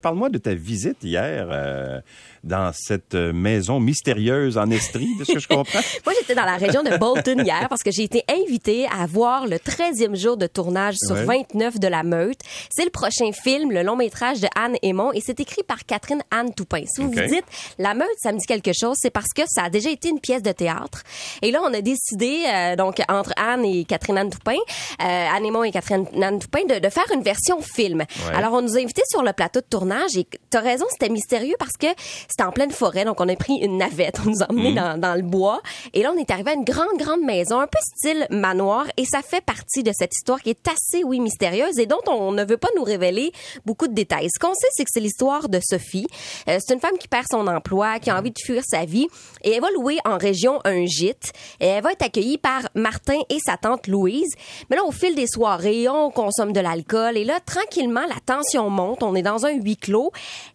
Parle-moi de ta visite hier euh, dans cette maison mystérieuse en Estrie, de ce que je comprends. Moi, j'étais dans la région de Bolton hier parce que j'ai été invitée à voir le 13e jour de tournage sur Ouais. 29 de la Meute. C'est le prochain film, le long métrage de Anne Aymon, et c'est écrit par Catherine Anne Toupin. Si vous Ok. vous dites, la Meute, ça me dit quelque chose, c'est parce que ça a déjà été une pièce de théâtre. Et là, on a décidé, euh, donc, entre Anne et Catherine Anne Toupin, euh, Anne Aymon et Catherine Anne Toupin, de, de faire une version film. Alors, on nous a invités sur le plateau de tournage et t'as raison, c'était mystérieux parce que c'était en pleine forêt, donc on a pris une navette, on nous a emmenés dans, dans le bois et là on est arrivé à une grande grande maison, un peu style manoir et ça fait partie de cette histoire qui est assez oui mystérieuse et dont on ne veut pas nous révéler beaucoup de détails. Ce qu'on sait c'est que c'est l'histoire de Sophie. Euh, c'est une femme qui perd son emploi, qui a envie de fuir sa vie et elle va louer en région un gîte et elle va être accueillie par Martin et sa tante Louise. Mais là au fil des soirées, on consomme de l'alcool et là tranquillement la tension monte, on est dans un huis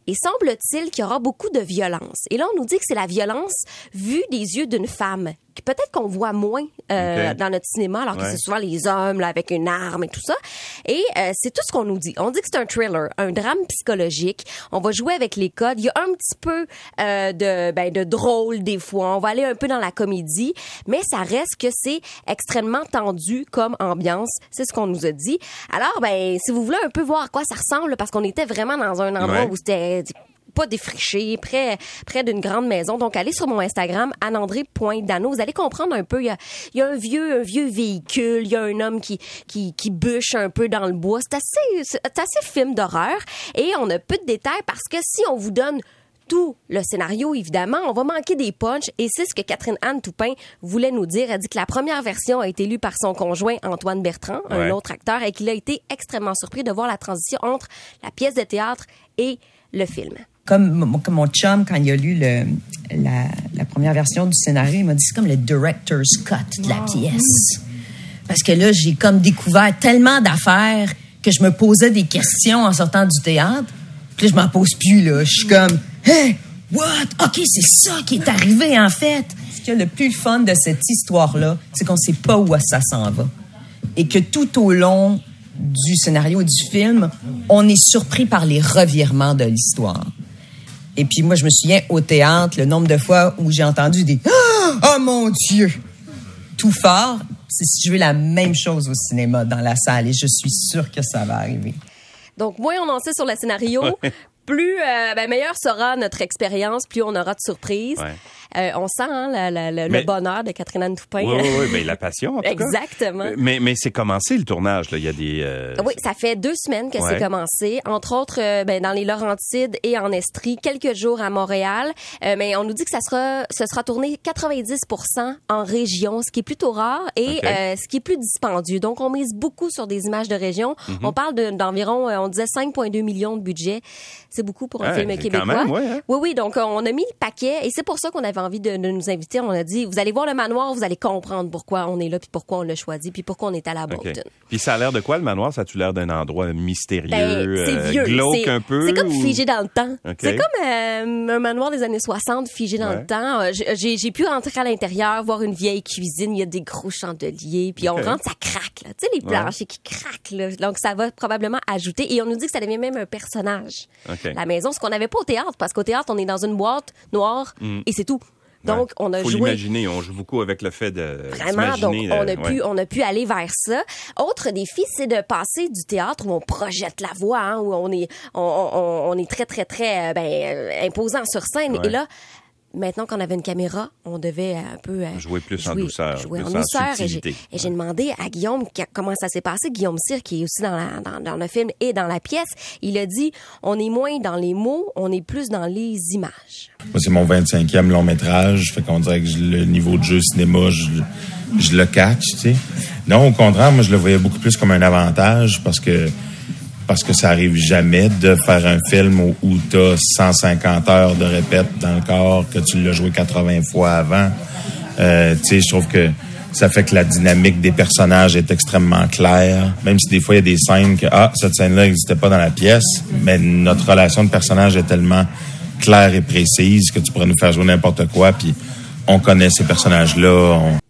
et semble-t-il qu'il y aura beaucoup de violence. Et là, on nous dit que c'est la violence vue des yeux d'une femme. Peut-être qu'on voit moins euh, dans notre cinéma, alors que Ouais. c'est souvent les hommes là, avec une arme et tout ça. Et euh, c'est tout ce qu'on nous dit. On dit que c'est un thriller, un drame psychologique. On va jouer avec les codes. Il y a un petit peu euh, de, ben, de drôle des fois. On va aller un peu dans la comédie, mais ça reste que c'est extrêmement tendu comme ambiance. C'est ce qu'on nous a dit. Alors, ben, si vous voulez un peu voir à quoi ça ressemble, parce qu'on était vraiment dans un endroit Ouais. où c'était pas défriché, près, près d'une grande maison. Donc, allez sur mon Instagram, anandré.dano. Vous allez comprendre un peu. Il y a, il y a un vieux, un vieux véhicule. Il y a un homme qui, qui, qui bûche un peu dans le bois. C'est assez, c'est assez film d'horreur. Et on a peu de détails parce que si on vous donne tout le scénario, évidemment, on va manquer des punchs et c'est ce que Catherine Anne Toupin voulait nous dire. Elle dit que la première version a été lue par son conjoint Antoine Bertrand, un autre acteur, et qu'il a été extrêmement surpris de voir la transition entre la pièce de théâtre et le film. Comme, mon- comme mon chum, quand il a lu le, la, la première version du scénario, il m'a dit c'est comme le director's cut de la pièce. Parce que là, j'ai comme découvert tellement d'affaires que je me posais des questions en sortant du théâtre. Puis là, je m'en pose plus, là. Je suis comme, hey, what? OK, c'est ça qui est arrivé, en fait. Ce qui est le plus fun de cette histoire-là, c'est qu'on sait pas où ça s'en va. Et que tout au long du scénario et du film, on est surpris par les revirements de l'histoire. Et puis moi, je me souviens au théâtre, le nombre de fois où j'ai entendu des Ah! Oh mon Dieu! Tout fort. C'est si je veux la même chose au cinéma, dans la salle. Et je suis sûre que ça va arriver. Donc, moins on en sait sur le scénario, plus euh, ben, meilleure sera notre expérience, plus on aura de surprises. Ouais. Euh, on sent hein, la- la- la- Mais- le bonheur de Catherine Anne Toupin. Oui, oui, oui, ben, la passion, en tout. Exactement. Euh, Mais, mais c'est commencé le tournage, là. Il y a des. euh, Oui, ça fait deux semaines que Ouais. c'est commencé. Entre autres, euh, ben, dans les Laurentides et en Estrie, quelques jours à Montréal. Euh, mais on nous dit que ça sera, ce sera tourné 90% en région, ce qui est plutôt rare et Ok. euh, ce qui est plus dispendieux. Donc, on mise beaucoup sur des images de région. Mhm. On parle de- d'environ, on disait 5,2 millions de budget. C'est beaucoup pour un Ouais, film québécois. même, ouais, hein. Oui, oui. Donc, on a mis le paquet et c'est pour ça qu'on avait envie de, de nous inviter. On a dit, vous allez voir le manoir, vous allez comprendre pourquoi on est là, puis pourquoi on l'a choisi, puis pourquoi on est à la. Bolton. Puis ça a l'air de quoi, le manoir? Ça a-tu l'air d'un endroit mystérieux, Ben, c'est euh, vieux. glauque un peu? C'est comme ou- figé dans le temps. C'est comme euh, un manoir des années 60 figé dans Ouais. le temps. Euh, j'ai- pu rentrer à l'intérieur, voir une vieille cuisine, il y a des gros chandeliers, puis on rentre, ça craque. Là. Tu sais, les planchers qui craquent. Là. Donc, ça va probablement ajouter. Et on nous dit que ça devient même un personnage. La maison, ce qu'on n'avait pas au théâtre, parce qu'au théâtre, on est dans une boîte noire et c'est tout. Donc. Ouais. on a Faut joué l'imaginer. On joue beaucoup avec le fait de. Vraiment, donc on euh, a pu, ouais. on a pu aller vers ça. Autre défi, c'est de passer du théâtre où on projette la voix, hein, où on est, on, on- on est très très très euh, ben, euh, imposant sur scène. Ouais. Et là, maintenant qu'on avait une caméra, on devait un peu euh, Jouer plus en douceur, jouer plus en en douceur. Et j'ai, subtilité. et j'ai demandé à Guillaume comment ça s'est passé. Guillaume Cyr, qui est aussi dans, la, dans, dans le film et dans la pièce, il a dit on est moins dans les mots, on est plus dans les images. Moi, c'est mon 25e long métrage. Fait qu'on dirait que je- le niveau de jeu cinéma, je, je le catch, tu sais. Non, au contraire, moi, je le voyais beaucoup plus comme un avantage parce que parce que ça arrive jamais de faire un film où, où t'as 150 heures de répète dans le corps, que tu l'as joué 80 fois avant. Euh, tu sais, je trouve que ça fait que la dynamique des personnages est extrêmement claire. Même si des fois, il y a des scènes que, ah, cette scène-là n'existait pas dans la pièce, mais notre relation de personnage est tellement claire et précise que tu pourrais nous faire jouer n'importe quoi, puis on connaît ces personnages-là. on-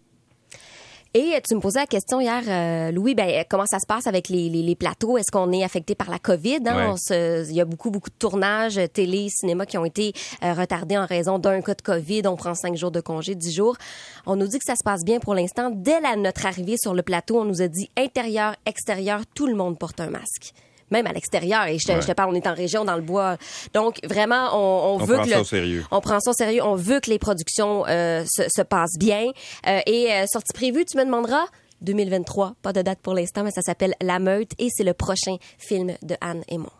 Et tu me posais la question hier, euh, Louis, ben, comment ça se passe avec les, les, les plateaux? Est-ce qu'on est affecté par la COVID? Hein? Ouais. Il y a beaucoup, beaucoup de tournages euh, télé, cinéma qui ont été euh, retardés en raison d'un cas de COVID. On prend cinq jours de congé, dix jours. On nous dit que ça se passe bien pour l'instant. Dès la, notre arrivée sur le plateau, on nous a dit intérieur, extérieur, tout le monde porte un masque. Même à l'extérieur. Et je te, Ouais. je te parle, on est en région, dans le bois. Donc, vraiment, on, on, On veut prend que ça le- au sérieux. on prend ça au sérieux. On veut que les productions euh, se, se passent bien. Euh, et euh, sortie prévue, tu me demanderas? 2023. Pas de date pour l'instant, mais ça s'appelle La Meute et c'est le prochain film de Anne et moi.